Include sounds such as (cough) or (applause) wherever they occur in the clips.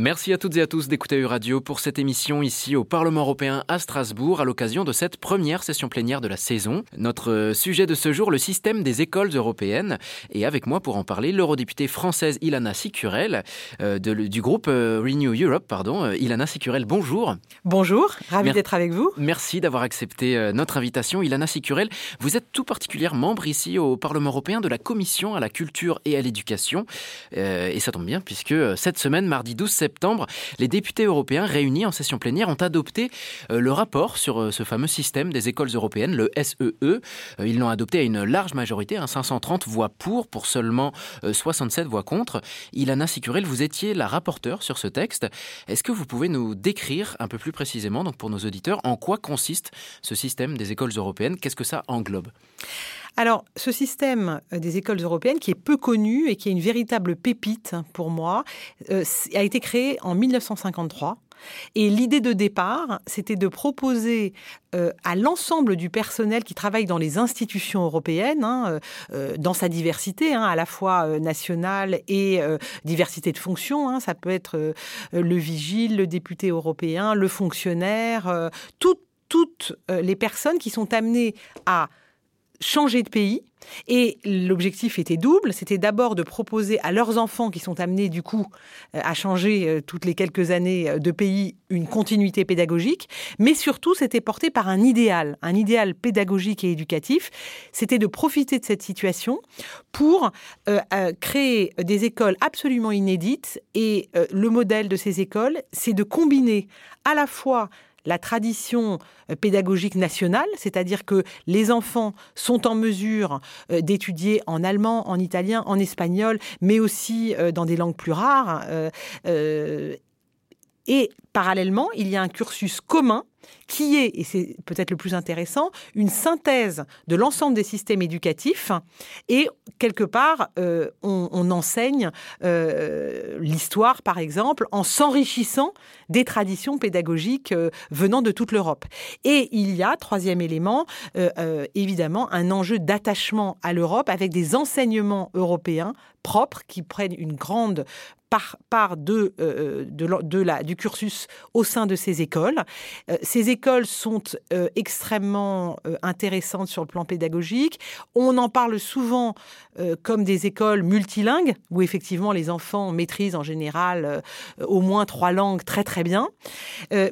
Merci à toutes et à tous d'écouter Euradio pour cette émission ici au Parlement européen à Strasbourg à l'occasion de cette première session plénière de la saison. Notre sujet de ce jour, le système des écoles européennes. Et avec moi pour en parler, l'eurodéputée française Ilana Sicurel euh, du groupe euh, Renew Europe. Pardon. Euh, Ilana Sicurel, bonjour. Bonjour, ravi d'être avec vous. Merci d'avoir accepté notre invitation. Ilana Sicurel, vous êtes tout particulièrement membre ici au Parlement européen de la Commission à la culture et à l'éducation. et ça tombe bien puisque cette semaine, mardi 12 septembre, les députés européens réunis en session plénière ont adopté euh, le rapport sur euh, ce fameux système des écoles européennes, le SEE. E. Euh, ils l'ont adopté à une large majorité, 530 hein, voix pour, pour seulement 67 voix contre. Ilana Sicurel, vous étiez la rapporteure sur ce texte. Est-ce que vous pouvez nous décrire un peu plus précisément, donc pour nos auditeurs, en quoi consiste ce système des écoles européennes? Qu'est-ce que ça englobe? Alors, ce système euh, des écoles européennes, qui est peu connu et qui est une véritable pépite pour moi, euh, a été créé en 1953. Et l'idée de départ, c'était de proposer euh, à l'ensemble du personnel qui travaille dans les institutions européennes, hein, dans sa diversité, hein, à la fois nationale et diversité de fonctions, hein, ça peut être le vigile, le député européen, le fonctionnaire, toutes les personnes qui sont amenées à changer de pays. Et l'objectif était double. C'était d'abord de proposer à leurs enfants qui sont amenés du coup euh, à changer euh, toutes les quelques années euh, de pays une continuité pédagogique, mais surtout c'était porté par un idéal, un idéal pédagogique et éducatif. C'était de profiter de cette situation pour créer des écoles absolument inédites. Et le modèle de ces écoles, c'est de combiner à la fois la tradition euh, pédagogique nationale, c'est-à-dire que les enfants sont en mesure euh, d'étudier en allemand, en italien, en espagnol, mais aussi euh, dans des langues plus rares. Et parallèlement, il y a un cursus commun qui est, et c'est peut-être le plus intéressant, une synthèse de l'ensemble des systèmes éducatifs. Et quelque part, euh, on, enseigne euh, l'histoire, par exemple, en s'enrichissant des traditions pédagogiques euh, venant de toute l'Europe. Et il y a, troisième élément, évidemment, un enjeu d'attachement à l'Europe avec des enseignements européens propres qui prennent une grande part, de, de, la, du cursus au sein de ces écoles. ces écoles sont extrêmement intéressantes sur le plan pédagogique. On en parle souvent comme des écoles multilingues, où effectivement les enfants maîtrisent en général au moins trois langues très très bien.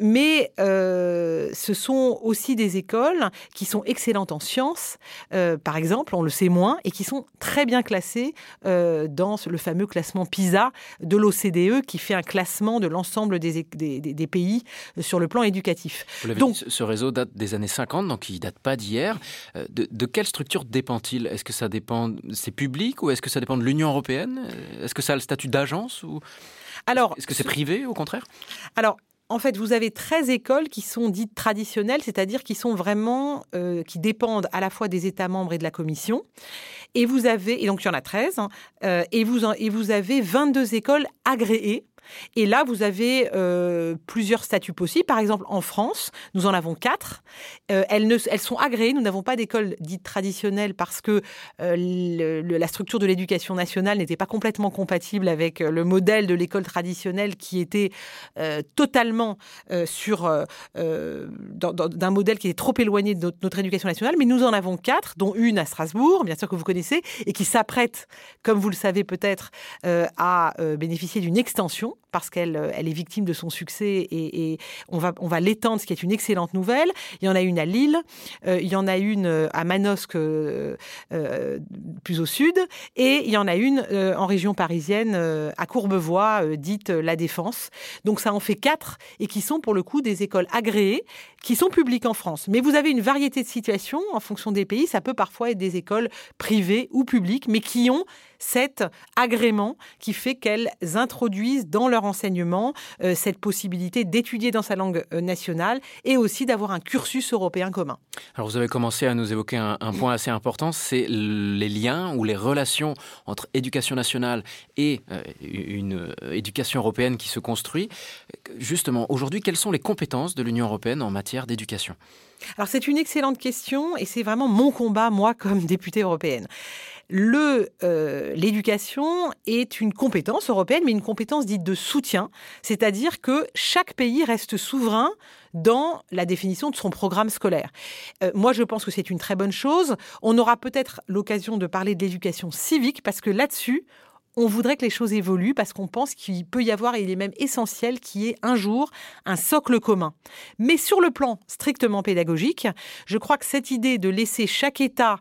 mais ce sont aussi des écoles qui sont excellentes en sciences, par exemple, on le sait moins, et qui sont très bien classées dans le fameux classement PISA de l'OCDE qui fait un classement de l'ensemble des, des, pays euh, sur le plan éducatif. donc, ce réseau date des années 50, donc il ne date pas d'hier. Euh, de, quelle structure dépend-il? Est-ce que ça dépend, c'est public ou est-ce que ça dépend de l'Union européenne? Est-ce que ça a le statut d'agence ou alors, est-ce que c'est privé au contraire? Alors, en fait, vous avez 13 écoles qui sont dites traditionnelles, c'est-à-dire qui sont vraiment, euh, qui dépendent à la fois des États membres et de la Commission. Et vous avez, et donc il y en a 13, hein, euh, et, vous et vous avez 22 écoles agréées et là, vous avez euh, plusieurs statuts possibles. Par exemple, en France, nous en avons quatre. Euh, elles, sont agréées. Nous n'avons pas d'école dite traditionnelle parce que euh, la structure de l'éducation nationale n'était pas complètement compatible avec le modèle de l'école traditionnelle qui était totalement sur d'un modèle qui est trop éloigné de notre, éducation nationale. Mais nous en avons quatre, dont une à Strasbourg, bien sûr que vous connaissez, et qui s'apprête, comme vous le savez peut-être, à bénéficier d'une extension parce qu'elle euh, est victime de son succès et, on va, on va l'étendre, ce qui est une excellente nouvelle. Il y en a une à Lille, euh, il y en a une euh, à Manosque, plus au sud, et il y en a une en région parisienne, à Courbevoie, dite La Défense. Donc ça en fait quatre et qui sont pour le coup des écoles agréées, qui sont publiques en France. Mais vous avez une variété de situations en fonction des pays. Ça peut parfois être des écoles privées ou publiques, mais qui ont cet agrément qui fait qu'elles introduisent dans leur enseignement euh, cette possibilité d'étudier dans sa langue euh, nationale et aussi d'avoir un cursus européen commun. Alors vous avez commencé à nous évoquer un, point assez important, c'est les liens ou les relations entre éducation nationale et euh, une éducation européenne qui se construit. Justement, aujourd'hui, quelles sont les compétences de l'Union européenne en matière d'éducation? Alors c'est une excellente question et c'est vraiment mon combat, moi, comme députée européenne. Euh, l'éducation est une compétence européenne, mais une compétence dite de soutien, c'est-à-dire que chaque pays reste souverain dans la définition de son programme scolaire. Euh, moi, je pense que c'est une très bonne chose. On aura peut-être l'occasion de parler de l'éducation civique parce que là-dessus, on voudrait que les choses évoluent parce qu'on pense qu'il peut y avoir, et il est même essentiel, qu'il y ait un jour un socle commun. Mais sur le plan strictement pédagogique, je crois que cette idée de laisser chaque État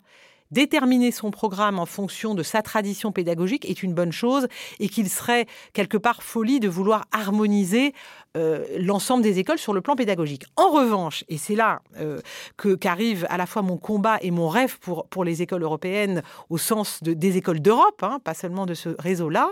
déterminer son programme en fonction de sa tradition pédagogique est une bonne chose et qu'il serait quelque part folie de vouloir harmoniser euh, l'ensemble des écoles sur le plan pédagogique. En revanche, et c'est là euh, que qu'arrive à la fois mon combat et mon rêve pour, pour les écoles européennes au sens de, des écoles d'Europe, hein, pas seulement de ce réseau-là,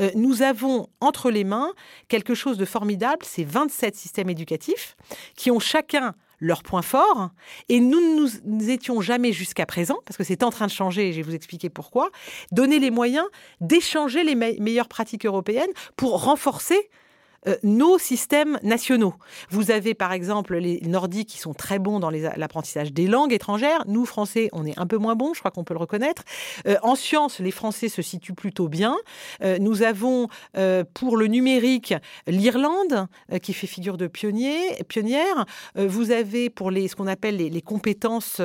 euh, nous avons entre les mains quelque chose de formidable, ces 27 systèmes éducatifs qui ont chacun leurs points forts. Et nous ne nous étions jamais jusqu'à présent, parce que c'est en train de changer, et je vais vous expliquer pourquoi, donner les moyens d'échanger les meilleures pratiques européennes pour renforcer euh, nos systèmes nationaux. Vous avez par exemple les Nordiques qui sont très bons dans l'apprentissage des langues étrangères. Nous, Français, on est un peu moins bons, je crois qu'on peut le reconnaître. Euh, en sciences, les Français se situent plutôt bien. Euh, nous avons pour le numérique l'Irlande qui fait figure de pionnier, pionnière. vous avez pour les, ce qu'on appelle les, compétences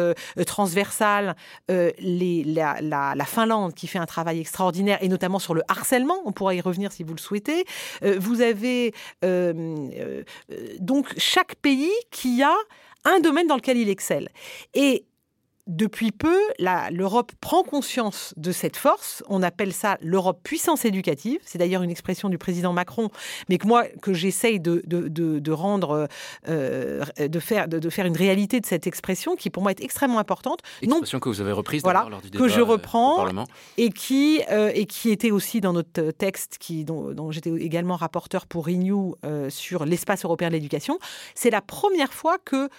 transversales les, la, la, Finlande qui fait un travail extraordinaire et notamment sur le harcèlement. On pourra y revenir si vous le souhaitez. vous avez euh, euh, donc chaque pays qui a un domaine dans lequel il excelle. Et depuis peu, l'Europe prend conscience de cette force. On appelle ça l'Europe puissance éducative. C'est d'ailleurs une expression du président Macron, mais que moi, que j'essaye de, de, rendre, euh, de, faire, de, faire une réalité de cette expression, qui pour moi est extrêmement importante. Expression que vous avez reprise voilà, lors du débat que je euh, reprends et qui euh, et qui était aussi dans notre texte, qui dont, dont j'étais également rapporteur pour Renew sur l'espace européen de l'éducation. C'est la première fois que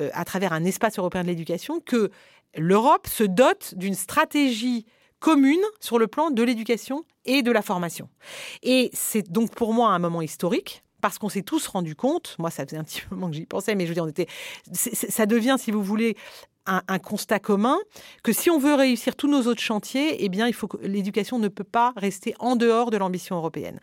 euh, à travers un espace européen de l'éducation, que l'Europe se dote d'une stratégie commune sur le plan de l'éducation et de la formation. Et c'est donc pour moi un moment historique parce qu'on s'est tous rendu compte, moi ça faisait un petit (laughs) moment que j'y pensais, mais je veux dire, on était, ça devient, si vous voulez, un, constat commun que si on veut réussir tous nos autres chantiers, eh bien, il faut que l'éducation ne peut pas rester en dehors de l'ambition européenne.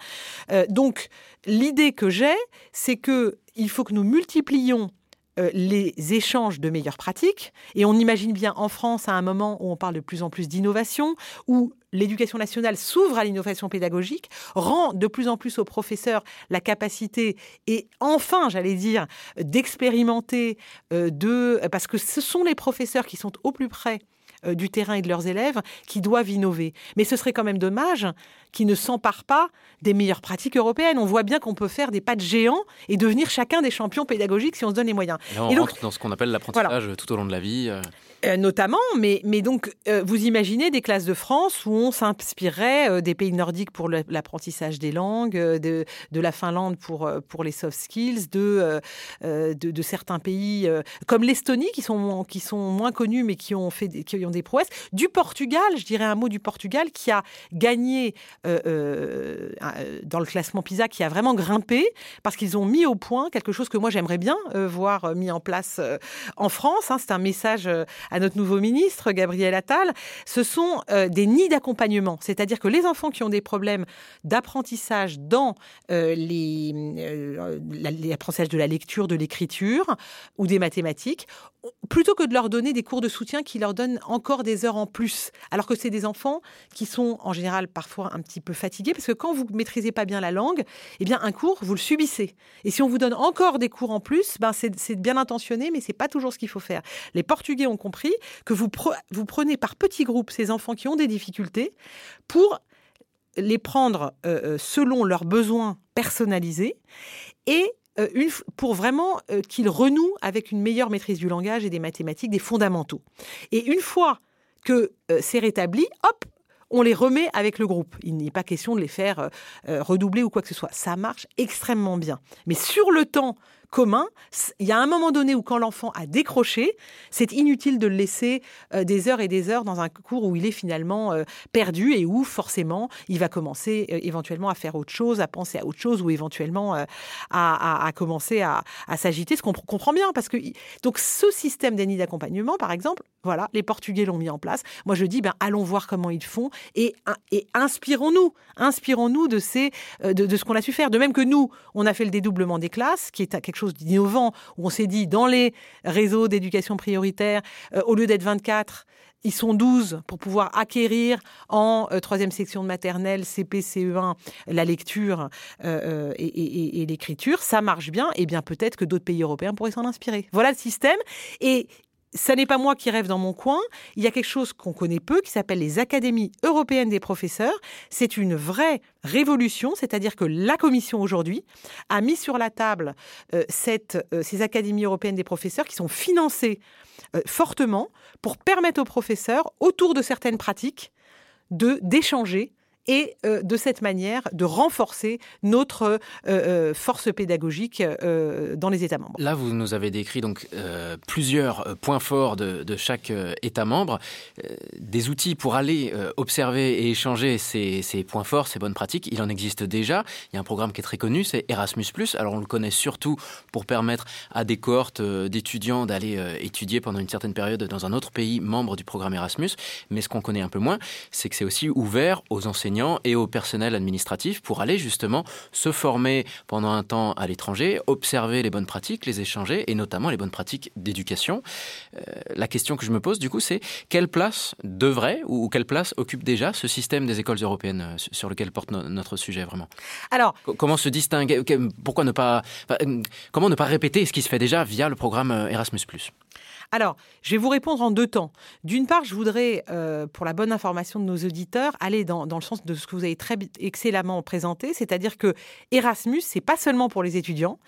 Euh, donc, l'idée que j'ai, c'est que il faut que nous multiplions euh, les échanges de meilleures pratiques. Et on imagine bien en France, à un moment où on parle de plus en plus d'innovation, où l'éducation nationale s'ouvre à l'innovation pédagogique, rend de plus en plus aux professeurs la capacité et enfin, j'allais dire, d'expérimenter, euh, de parce que ce sont les professeurs qui sont au plus près du terrain et de leurs élèves qui doivent innover. Mais ce serait quand même dommage qu'ils ne s'emparent pas des meilleures pratiques européennes. On voit bien qu'on peut faire des pas de géants et devenir chacun des champions pédagogiques si on se donne les moyens. Et, on rentre dans ce qu'on appelle l'apprentissage tout au long de la vie. Euh. Notamment, mais, donc, euh, vous imaginez des classes de France où on s'inspirerait euh, des pays nordiques pour l'apprentissage des langues, de, la Finlande pour, les soft skills, de, certains pays comme l'Estonie qui sont, moins connus mais qui ont, fait des, qui ont des prouesses, du Portugal, je dirais un mot du Portugal, qui a gagné dans le classement PISA, qui a vraiment grimpé parce qu'ils ont mis au point quelque chose que moi j'aimerais bien voir mis en place en France. Hein. C'est un message à notre nouveau ministre, Gabriel Attal, ce sont euh, des nids d'accompagnement. C'est-à-dire que les enfants qui ont des problèmes d'apprentissage dans euh, les, euh, l'apprentissage de la lecture, de l'écriture ou des mathématiques, plutôt que de leur donner des cours de soutien qui leur donnent encore des heures en plus, alors que c'est des enfants qui sont en général parfois un petit peu fatigués, parce que quand vous maîtrisez pas bien la langue, eh bien un cours, vous le subissez. Et si on vous donne encore des cours en plus, ben c'est bien intentionné, mais c'est pas toujours ce qu'il faut faire. Les Portugais ont compris que vous, vous prenez par petits groupes ces enfants qui ont des difficultés pour les prendre euh, euh, selon leurs besoins personnalisés et euh, une, pour vraiment qu'ils renouent avec une meilleure maîtrise du langage et des mathématiques, des fondamentaux. Et une fois que c'est rétabli, hop, on les remet avec le groupe. Il n'est pas question de les faire redoubler ou quoi que ce soit. Ça marche extrêmement bien. Mais sur le temps commun. Il y a un moment donné où quand l'enfant a décroché, c'est inutile de le laisser euh, des heures et des heures dans un cours où il est finalement euh, perdu et où forcément il va commencer euh, éventuellement à faire autre chose, à penser à autre chose ou éventuellement à, commencer à, s'agiter, ce qu'on comprend bien parce que donc ce système d'année d'accompagnement, par exemple, voilà, les Portugais l'ont mis en place. Moi, je dis, ben allons voir comment ils font et, inspirons-nous, inspirons-nous de ces de, ce qu'on a su faire. De même que nous, on a fait le dédoublement des classes, qui est quelque chose d'innovant, où on s'est dit, dans les réseaux d'éducation prioritaire, euh, au lieu d'être 24, ils sont 12 pour pouvoir acquérir en euh, troisième section de maternelle, CP, CE1, la lecture euh, et, et l'écriture. Ça marche bien. Et bien peut-être que d'autres pays européens pourraient s'en inspirer. Voilà le système. Et ça n'est pas moi qui rêve dans mon coin. Il y a quelque chose qu'on connaît peu qui s'appelle les académies européennes des professeurs. C'est une vraie révolution, c'est-à-dire que la Commission aujourd'hui a mis sur la table euh, euh, ces académies européennes des professeurs qui sont financées euh, fortement pour permettre aux professeurs, autour de certaines pratiques, de d'échanger et euh, de cette manière de renforcer notre euh, euh, force pédagogique dans les États membres. Là, vous nous avez décrit donc plusieurs points forts de, chaque État membre, des outils pour aller observer et échanger ces, ces, points forts, ces bonnes pratiques. Il en existe déjà. Il y a un programme qui est très connu, c'est Erasmus+. Alors on le connaît surtout pour permettre à des cohortes d'étudiants d'aller étudier pendant une certaine période dans un autre pays membre du programme Erasmus. Mais ce qu'on connaît un peu moins, c'est que c'est aussi ouvert aux enseignants et au personnel administratif pour aller justement se former pendant un temps à l'étranger, observer les bonnes pratiques, les échanger et notamment les bonnes pratiques d'éducation. Euh, la question que je me pose du coup, c'est quelle place devrait ou quelle place occupe déjà ce système des écoles européennes euh, sur lequel porte notre sujet vraiment? Alors, comment se distinguer Pourquoi ne pas euh, Comment ne pas répéter ce qui se fait déjà via le programme Erasmus alors, je vais vous répondre en deux temps. D'une part, je voudrais, euh, pour la bonne information de nos auditeurs, aller dans, le sens de ce que vous avez très excellemment présenté, c'est-à-dire que Erasmus, c'est pas seulement pour les étudiants,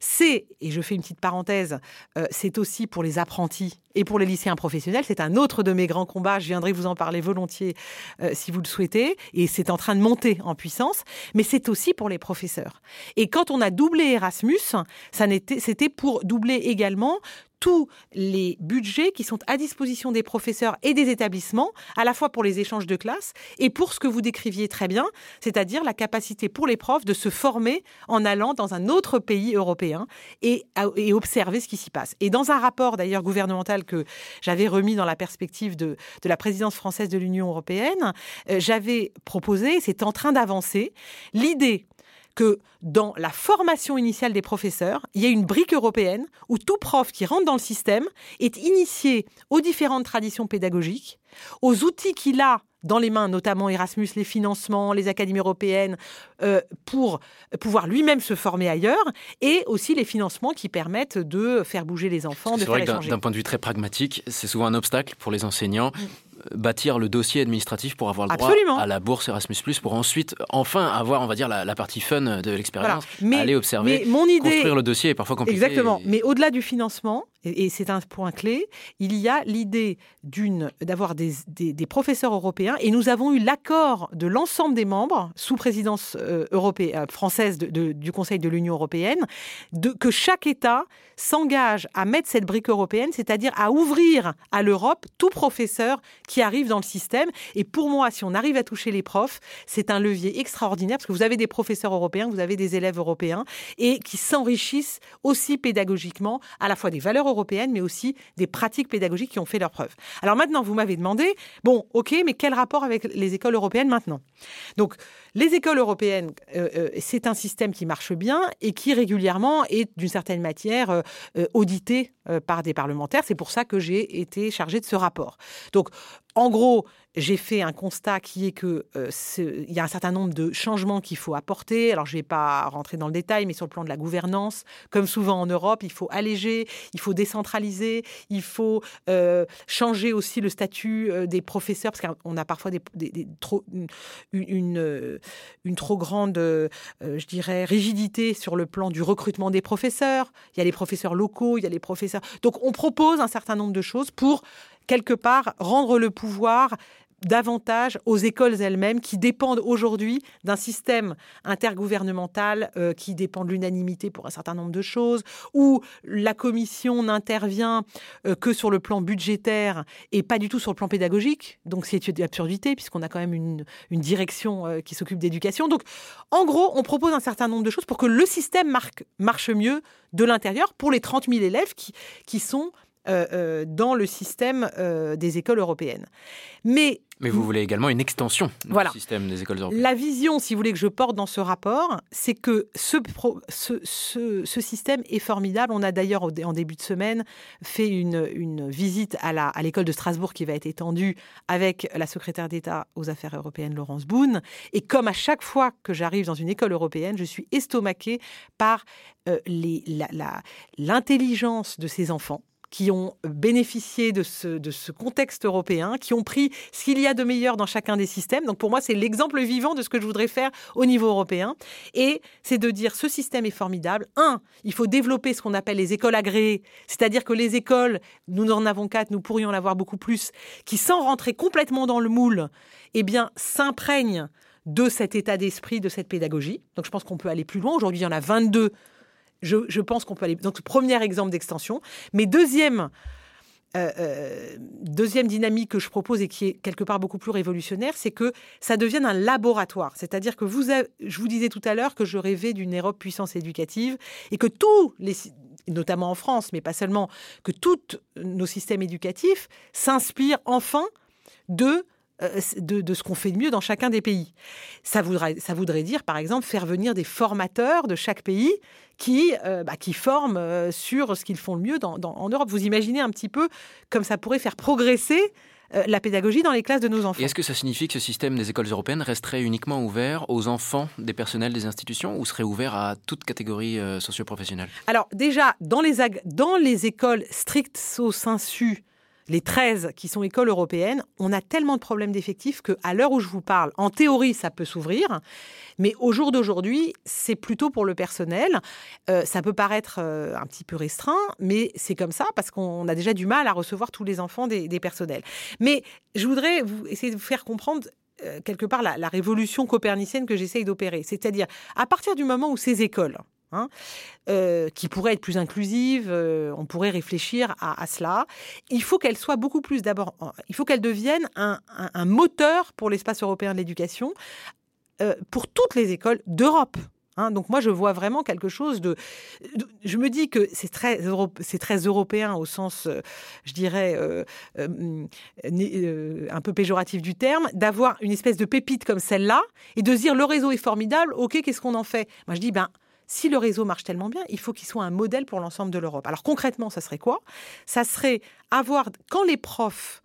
c'est, et je fais une petite parenthèse, euh, c'est aussi pour les apprentis et pour les lycéens professionnels. C'est un autre de mes grands combats. Je viendrai vous en parler volontiers euh, si vous le souhaitez. Et c'est en train de monter en puissance. Mais c'est aussi pour les professeurs. Et quand on a doublé Erasmus, c'était pour doubler également tous les budgets qui sont à disposition des professeurs et des établissements, à la fois pour les échanges de classe et pour ce que vous décriviez très bien, c'est-à-dire la capacité pour les profs de se former en allant dans un autre pays européen et, observer ce qui s'y passe. Et dans un rapport d'ailleurs gouvernemental que j'avais remis dans la perspective de, de la présidence française de l'Union européenne, euh, j'avais proposé, c'est en train d'avancer, l'idée que dans la formation initiale des professeurs, il y a une brique européenne où tout prof qui rentre dans le système est initié aux différentes traditions pédagogiques, aux outils qu'il a dans les mains, notamment Erasmus, les financements, les académies européennes, euh, pour pouvoir lui-même se former ailleurs, et aussi les financements qui permettent de faire bouger les enfants, de faire vrai D'un point de vue très pragmatique, c'est souvent un obstacle pour les enseignants. Bâtir le dossier administratif pour avoir le droit à la bourse Erasmus+, pour ensuite enfin avoir, on va dire, la, partie fun de l'expérience, aller observer, mon idée, construire le dossier est parfois compliqué. Exactement. Mais au-delà du financement, et, c'est un point clé, il y a l'idée d'avoir des, des, professeurs européens, et nous avons eu l'accord de l'ensemble des membres sous présidence euh, européenne, euh, française du Conseil de l'Union européenne, de, que chaque État s'engage à mettre cette brique européenne, c'est-à-dire à ouvrir à l'Europe tout professeur qui arrive dans le système. Et pour moi, si on arrive à toucher les profs, c'est un levier extraordinaire parce que vous avez des professeurs européens, vous avez des élèves européens et qui s'enrichissent aussi pédagogiquement à la fois des valeurs européennes, mais aussi des pratiques pédagogiques qui ont fait leurs preuves. Alors maintenant, vous m'avez demandé, bon, ok, mais quel rapport avec les écoles européennes maintenant? Donc, les écoles européennes, euh, euh, c'est un système qui marche bien et qui régulièrement est d'une certaine matière euh, audité par des parlementaires. C'est pour ça que j'ai été chargée de ce rapport. Donc, en gros, j'ai fait un constat qui est que euh, il y a un certain nombre de changements qu'il faut apporter. Alors, je ne vais pas rentrer dans le détail, mais sur le plan de la gouvernance, comme souvent en Europe, il faut alléger, il faut décentraliser, il faut euh, changer aussi le statut euh, des professeurs, parce qu'on a parfois une, trop grande, je dirais, rigidité sur le plan du recrutement des professeurs. Il y a les professeurs locaux, il y a les professeurs. Donc, on propose un certain nombre de choses pour quelque part rendre le pouvoir davantage aux écoles elles-mêmes qui dépendent aujourd'hui d'un système intergouvernemental euh, qui dépend de l'unanimité pour un certain nombre de choses, où la commission n'intervient euh, que sur le plan budgétaire et pas du tout sur le plan pédagogique. Donc c'est une absurdité puisqu'on a quand même une, direction euh, qui s'occupe d'éducation. Donc en gros, on propose un certain nombre de choses pour que le système marche mieux de l'intérieur pour les 30 000 élèves qui, qui sont euh, euh, dans le système euh, des écoles européennes. Mais mais vous voulez également une extension du système des écoles européennes. La vision, si vous voulez, que je porte dans ce rapport, c'est que ce, ce, système est formidable. On a d'ailleurs, en début de semaine, fait une, une visite à l'école à de Strasbourg qui va être étendue avec la secrétaire d'État aux affaires européennes, Laurence Boone. Et comme à chaque fois que j'arrive dans une école européenne, je suis estomaquée par l'intelligence de ces enfants qui ont bénéficié de ce, contexte européen, qui ont pris ce qu'il y a de meilleur dans chacun des systèmes. Donc pour moi, c'est l'exemple vivant de ce que je voudrais faire au niveau européen. Et c'est de dire, ce système est formidable. Un, il faut développer ce qu'on appelle les écoles agréées, c'est-à-dire que les écoles, nous en avons quatre, nous pourrions en avoir beaucoup plus, qui sans rentrer complètement dans le moule, eh bien, s'imprègnent de cet état d'esprit, de cette pédagogie. Donc je pense qu'on peut aller plus loin. Aujourd'hui, il y en a 22 je, pense qu'on peut aller. Donc, premier exemple d'extension. Mais deuxième. Euh, euh, deuxième dynamique que je propose et qui est quelque part beaucoup plus révolutionnaire, c'est que ça devienne un laboratoire. C'est-à-dire que vous, je vous disais tout à l'heure que je rêvais d'une Europe puissance éducative et que tous les, notamment en France, mais pas seulement, que tous nos systèmes éducatifs s'inspirent enfin de euh, de, ce qu'on fait de mieux dans chacun des pays. Ça voudrait, ça voudrait dire, par exemple, faire venir des formateurs de chaque pays qui, euh, bah, qui forment euh, sur ce qu'ils font le mieux en Europe. Vous imaginez un petit peu comme ça pourrait faire progresser la pédagogie dans les classes de nos enfants. est-ce que ça signifie que ce système des écoles européennes resterait uniquement ouvert aux enfants des personnels des institutions ou serait ouvert à toute catégorie socio-professionnelle? Alors déjà, dans les, dans les écoles stricto sensu les 13 qui sont écoles européennes, on a tellement de problèmes d'effectifs qu'à l'heure où je vous parle, en théorie, ça peut s'ouvrir, mais au jour d'aujourd'hui, c'est plutôt pour le personnel. Euh, ça peut paraître euh, un petit peu restreint, mais c'est comme ça parce qu'on a déjà du mal à recevoir tous les enfants des, personnels. Mais je voudrais essayer de vous faire comprendre euh, quelque part la révolution copernicienne que j'essaye d'opérer. C'est-à-dire, à partir du moment où ces écoles, Hein, euh, qui pourrait être plus inclusive. Euh, on pourrait réfléchir à, cela. Il faut qu'elle soit beaucoup plus d'abord. Il faut qu'elle devienne un, moteur pour l'espace européen de l'éducation euh, pour toutes les écoles d'Europe. Hein. donc moi, je vois vraiment quelque chose de... Je me dis que c'est très, c'est très européen au sens, je dirais, un peu péjoratif du terme, d'avoir une espèce de pépite comme celle-là et de dire le réseau est formidable, ok, qu'est-ce qu'on en fait? Moi, je dis, ben, si le réseau marche tellement bien, il faut qu'il soit un modèle pour l'ensemble de l'Europe. Alors concrètement, ça serait quoi? Ça serait avoir, quand les profs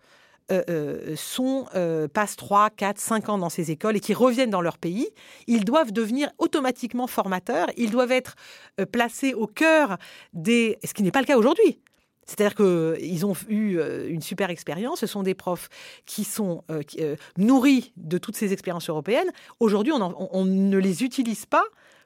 euh, euh, sont, euh, passent 3, 4, 5 ans dans ces écoles et qui reviennent dans leur pays, ils doivent devenir automatiquement formateurs, ils doivent être placés au cœur des... Ce qui n'est pas le cas aujourd'hui. C'est-à-dire qu'ils ont eu une super expérience, ce sont des profs qui sont nourris de toutes ces expériences européennes. Aujourd'hui, on, ne les utilise pas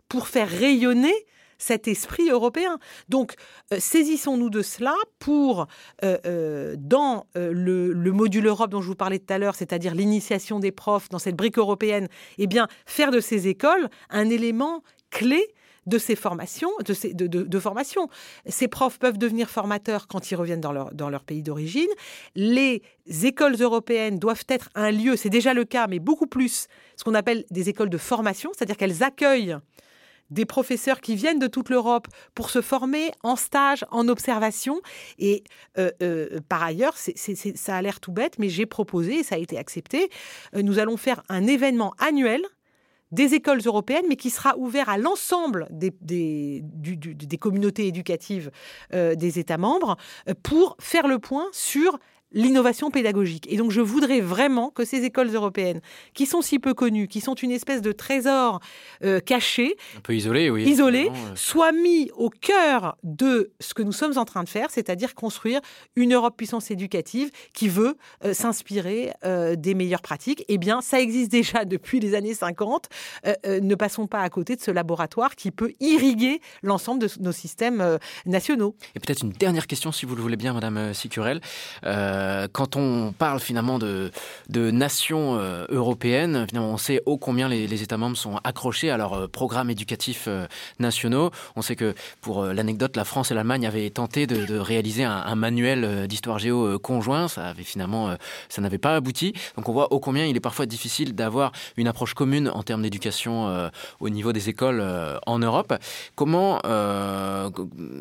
pour faire rayonner cet esprit européen. Donc, euh, saisissons-nous de cela pour, euh, euh, dans le, module Europe dont je vous parlais tout à l'heure, c'est-à-dire l'initiation des profs dans cette brique européenne, eh bien, faire de ces écoles un élément clé de ces formations, de, ces, de, formation. Ces profs peuvent devenir formateurs quand ils reviennent dans leur, dans leur pays d'origine. Les écoles européennes doivent être un lieu, c'est déjà le cas, mais beaucoup plus, ce qu'on appelle des écoles de formation, c'est-à-dire qu'elles accueillent des professeurs qui viennent de toute l'Europe pour se former en stage, en observation. Et euh, euh, par ailleurs, ça a l'air tout bête, mais j'ai proposé, et ça a été accepté, euh, nous allons faire un événement annuel des écoles européennes, mais qui sera ouvert à l'ensemble des, des, communautés éducatives des États membres pour faire le point sur l'innovation pédagogique. Et donc je voudrais vraiment que ces écoles européennes, qui sont si peu connues, qui sont une espèce de trésor euh, caché, un peu isolé, oui, isolé, soient mis au cœur de ce que nous sommes en train de faire, c'est-à-dire construire une Europe puissance éducative qui veut euh, s'inspirer euh, des meilleures pratiques. Eh bien, ça existe déjà (laughs) depuis les années 50. ne passons pas à côté de ce laboratoire qui peut irriguer l'ensemble de nos systèmes nationaux. Et peut-être une dernière question, si vous le voulez bien, Madame Sicurel. Quand on parle finalement de, de nations européennes, finalement, on sait ô combien les, États membres sont accrochés à leurs programmes éducatifs nationaux. On sait que, pour l'anecdote, la France et l'Allemagne avaient tenté de, réaliser un, manuel d'histoire géo conjoint. Ça avait finalement, ça n'avait pas abouti. Donc on voit ô combien il est parfois difficile d'avoir une approche commune en termes d'éducation au niveau des écoles en Europe. Comment euh,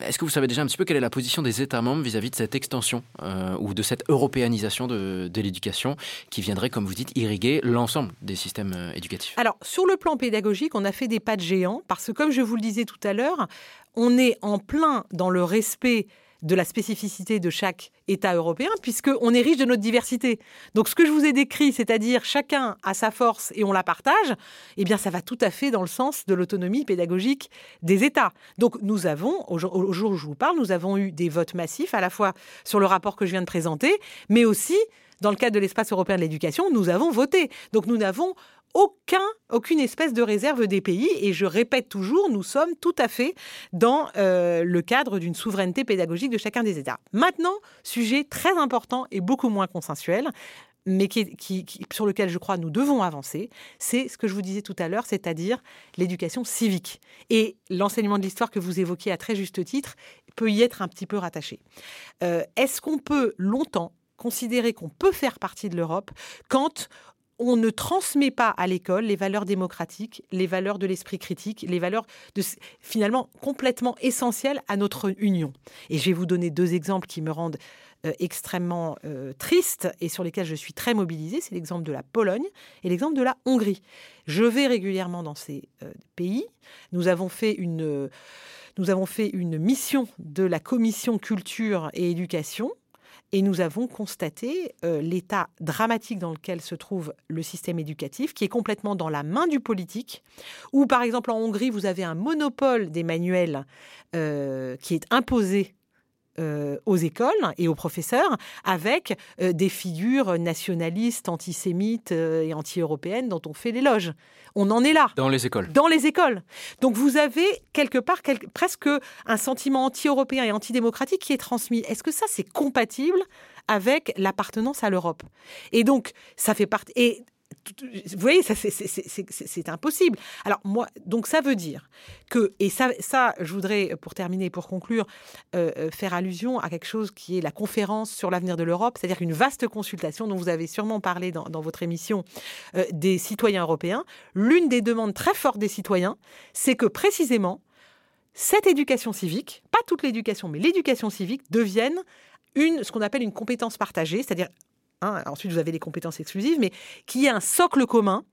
est-ce que vous savez déjà un petit peu quelle est la position des États membres vis-à-vis de cette extension euh, ou de cette européanisation de, l'éducation qui viendrait, comme vous dites, irriguer l'ensemble des systèmes euh, éducatifs. Alors, sur le plan pédagogique, on a fait des pas de géant parce que, comme je vous le disais tout à l'heure, on est en plein dans le respect de la spécificité de chaque État européen, puisqu'on est riche de notre diversité. Donc ce que je vous ai décrit, c'est-à-dire chacun a sa force et on la partage, eh bien ça va tout à fait dans le sens de l'autonomie pédagogique des États. Donc nous avons, au jour, où je vous parle, nous avons eu des votes massifs, à la fois sur le rapport que je viens de présenter, mais aussi dans le cadre de l'espace européen de l'éducation, nous avons voté. Donc nous n'avons aucun, aucune espèce de réserve des pays. Et je répète toujours, nous sommes tout à fait dans euh, le cadre d'une souveraineté pédagogique de chacun des États. Maintenant, sujet très important et beaucoup moins consensuel, mais sur lequel je crois nous devons avancer, c'est ce que je vous disais tout à l'heure, c'est-à-dire l'éducation civique. Et l'enseignement de l'histoire que vous évoquez à très juste titre peut y être un petit peu rattaché. Euh, est-ce qu'on peut longtemps considérer qu'on peut faire partie de l'Europe quand on ne transmet pas à l'école les valeurs démocratiques, les valeurs de l'esprit critique, les valeurs finalement complètement essentielles à notre union. Et je vais vous donner deux exemples qui me rendent euh, extrêmement euh, triste et sur lesquels je suis très mobilisée. C'est l'exemple de la Pologne et l'exemple de la Hongrie. Je vais régulièrement dans ces euh, pays. Nous avons fait une mission de la commission culture et éducation et nous avons constaté euh, l'état dramatique dans lequel se trouve le système éducatif, qui est complètement dans la main du politique, où par exemple en Hongrie, vous avez un monopole des manuels euh, qui est imposé euh, aux écoles et aux professeurs avec des figures nationalistes, antisémites et anti-européennes dont on fait l'éloge. On en est là. Dans les écoles. Dans les écoles. Donc vous avez quelque part presque un sentiment anti-européen et antidémocratique qui est transmis. Est-ce que ça, c'est compatible avec l'appartenance à l'Europe? Et donc, ça fait partie. Et vous voyez, c'est impossible. Alors moi, donc ça veut dire que, et ça, ça je voudrais, pour terminer, pour conclure, euh, euh, faire allusion à quelque chose qui est la conférence sur l'avenir de l'Europe, c'est-à-dire une vaste consultation dont vous avez sûrement parlé dans, votre émission euh, des citoyens européens. L'une des demandes très fortes des citoyens, c'est que précisément, cette éducation civique, pas toute l'éducation, mais l'éducation civique, devienne une, ce qu'on appelle une compétence partagée, c'est-à-dire Hein, ensuite, vous avez les compétences exclusives, mais qu'il y ait un socle commun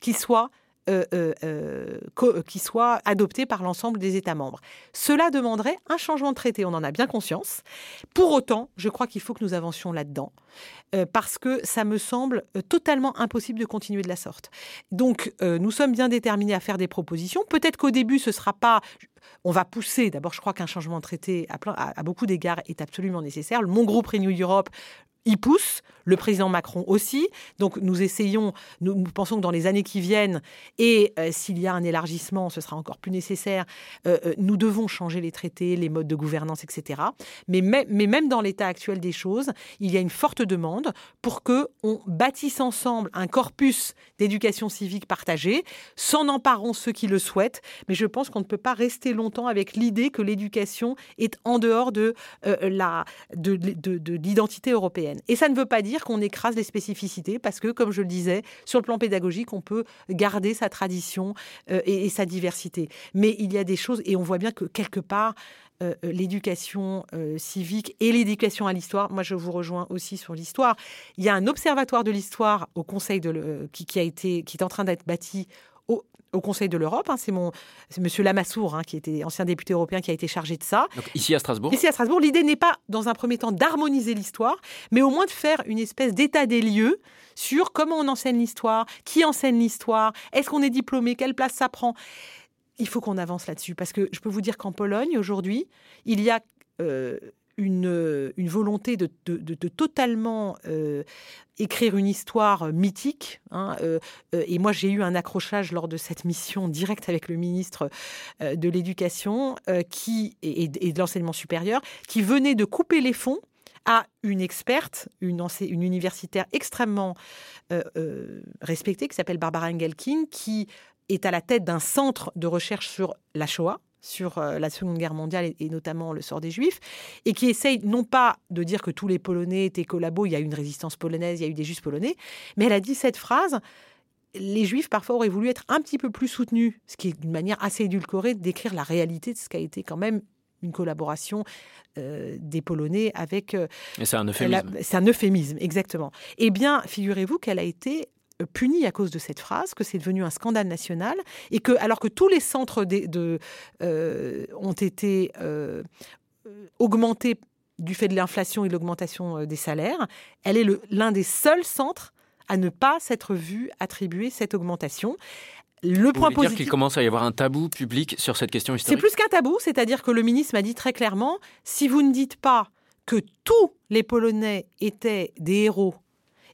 qui soit euh, euh, euh, soit adopté par l'ensemble des États membres. Cela demanderait un changement de traité, on en a bien conscience. Pour autant, je crois qu'il faut que nous avancions là-dedans, parce que ça me semble totalement impossible de continuer de la sorte. Donc, nous sommes bien déterminés à faire des propositions. Peut-être qu'au début, ce ne sera pas... On va pousser. D'abord, je crois qu'un changement de traité, à, à beaucoup d'égards, est absolument nécessaire. Mon groupe Renew Europe y pousse, le président Macron aussi. Donc nous essayons, nous, pensons que dans les années qui viennent, et euh, s'il y a un élargissement, ce sera encore plus nécessaire, euh, euh, nous devons changer les traités, les modes de gouvernance, etc. Mais, même dans l'état actuel des choses, il y a une forte demande pour que on bâtisse ensemble un corpus d'éducation civique partagé. S'en emparons ceux qui le souhaitent, mais je pense qu'on ne peut pas rester longtemps avec l'idée que l'éducation est en dehors de l'identité européenne. Et ça ne veut pas dire qu'on écrase les spécificités, parce que, comme je le disais, sur le plan pédagogique, on peut garder sa tradition euh, et, sa diversité. Mais il y a des choses, et on voit bien que quelque part, euh, euh, l'éducation civique et l'éducation à l'histoire. Moi, je vous rejoins aussi sur l'histoire. Il y a un observatoire de l'histoire au Conseil de qui, a été, qui est en train d'être bâti au Conseil de l'Europe. Hein, c'est mon, c'est Monsieur Lamassoure, hein, qui était ancien député européen, qui a été chargé de ça. ici à Strasbourg. Ici à Strasbourg, l'idée n'est pas, dans un premier temps, d'harmoniser l'histoire, mais au moins de faire une espèce d'état des lieux sur comment on enseigne l'histoire, qui enseigne l'histoire, est-ce qu'on est diplômé, quelle place ça prend. Il faut qu'on avance là-dessus, parce que je peux vous dire qu'en Pologne aujourd'hui, il y a euh, une, une volonté de, totalement euh, écrire une histoire mythique. Hein, euh, euh, et moi, j'ai eu un accrochage lors de cette mission directe avec le ministre de l'Éducation et, de l'enseignement supérieur, qui venait de couper les fonds à une experte, une, une universitaire extrêmement respectée qui s'appelle Barbara Engelking, qui est à la tête d'un centre de recherche sur la Shoah sur euh, la Seconde Guerre mondiale et, notamment le sort des Juifs, et qui essaye non pas de dire que tous les Polonais étaient collabos, il y a eu une résistance polonaise, il y a eu des Juifs polonais, mais elle a dit cette phrase les Juifs parfois auraient voulu être un petit peu plus soutenus, ce qui est une manière assez édulcorée d'écrire la réalité de ce qu'a été quand même une collaboration euh, des Polonais avec. Euh, c'est un euphémisme. C'est un euphémisme, exactement. Eh bien, figurez-vous qu'elle a été puni à cause de cette phrase, que c'est devenu un scandale national, et que alors que tous les centres de, euh, ont été euh, augmentés du fait de l'inflation et de l'augmentation euh, des salaires, elle est l'un des seuls centres à ne pas s'être vu attribuer cette augmentation. Le point positif, dire qu'il commence à y avoir un tabou public sur cette question historique. C'est plus qu'un tabou, c'est-à-dire que le ministre m'a dit très clairement si vous ne dites pas que tous les Polonais étaient des héros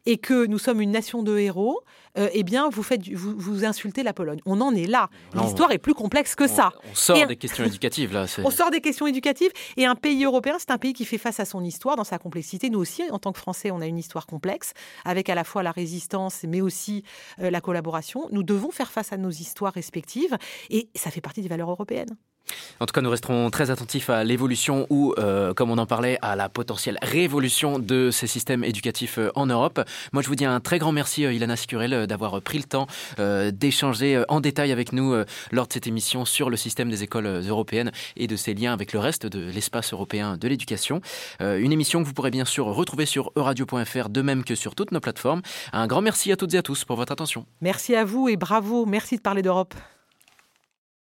et que nous sommes une nation de héros, euh, eh bien, vous, faites, vous, vous, insultez la Pologne. On en est là. L'histoire est plus complexe que ça. On sort des questions éducatives, là. (laughs) On sort des questions éducatives. Et un pays européen, c'est un pays qui fait face à son histoire dans sa complexité. Nous aussi, en tant que Français, on a une histoire complexe, avec à la fois la résistance, mais aussi euh, la collaboration. Nous devons faire face à nos histoires respectives. Et ça fait partie des valeurs européennes. En tout cas, nous resterons très attentifs à l'évolution ou, euh, comme on en parlait, à la potentielle révolution de ces systèmes éducatifs euh, en Europe. Moi, je vous dis un très grand merci, euh, Ilana Sicurel, d'avoir pris le temps d'échanger en détail avec nous lors de cette émission sur le système des écoles européennes et de ses liens avec le reste de l'espace européen de l'éducation. Une émission que vous pourrez bien sûr retrouver sur euradio.fr, de même que sur toutes nos plateformes. Un grand merci à toutes et à tous pour votre attention. Merci à vous et bravo. Merci de parler d'Europe.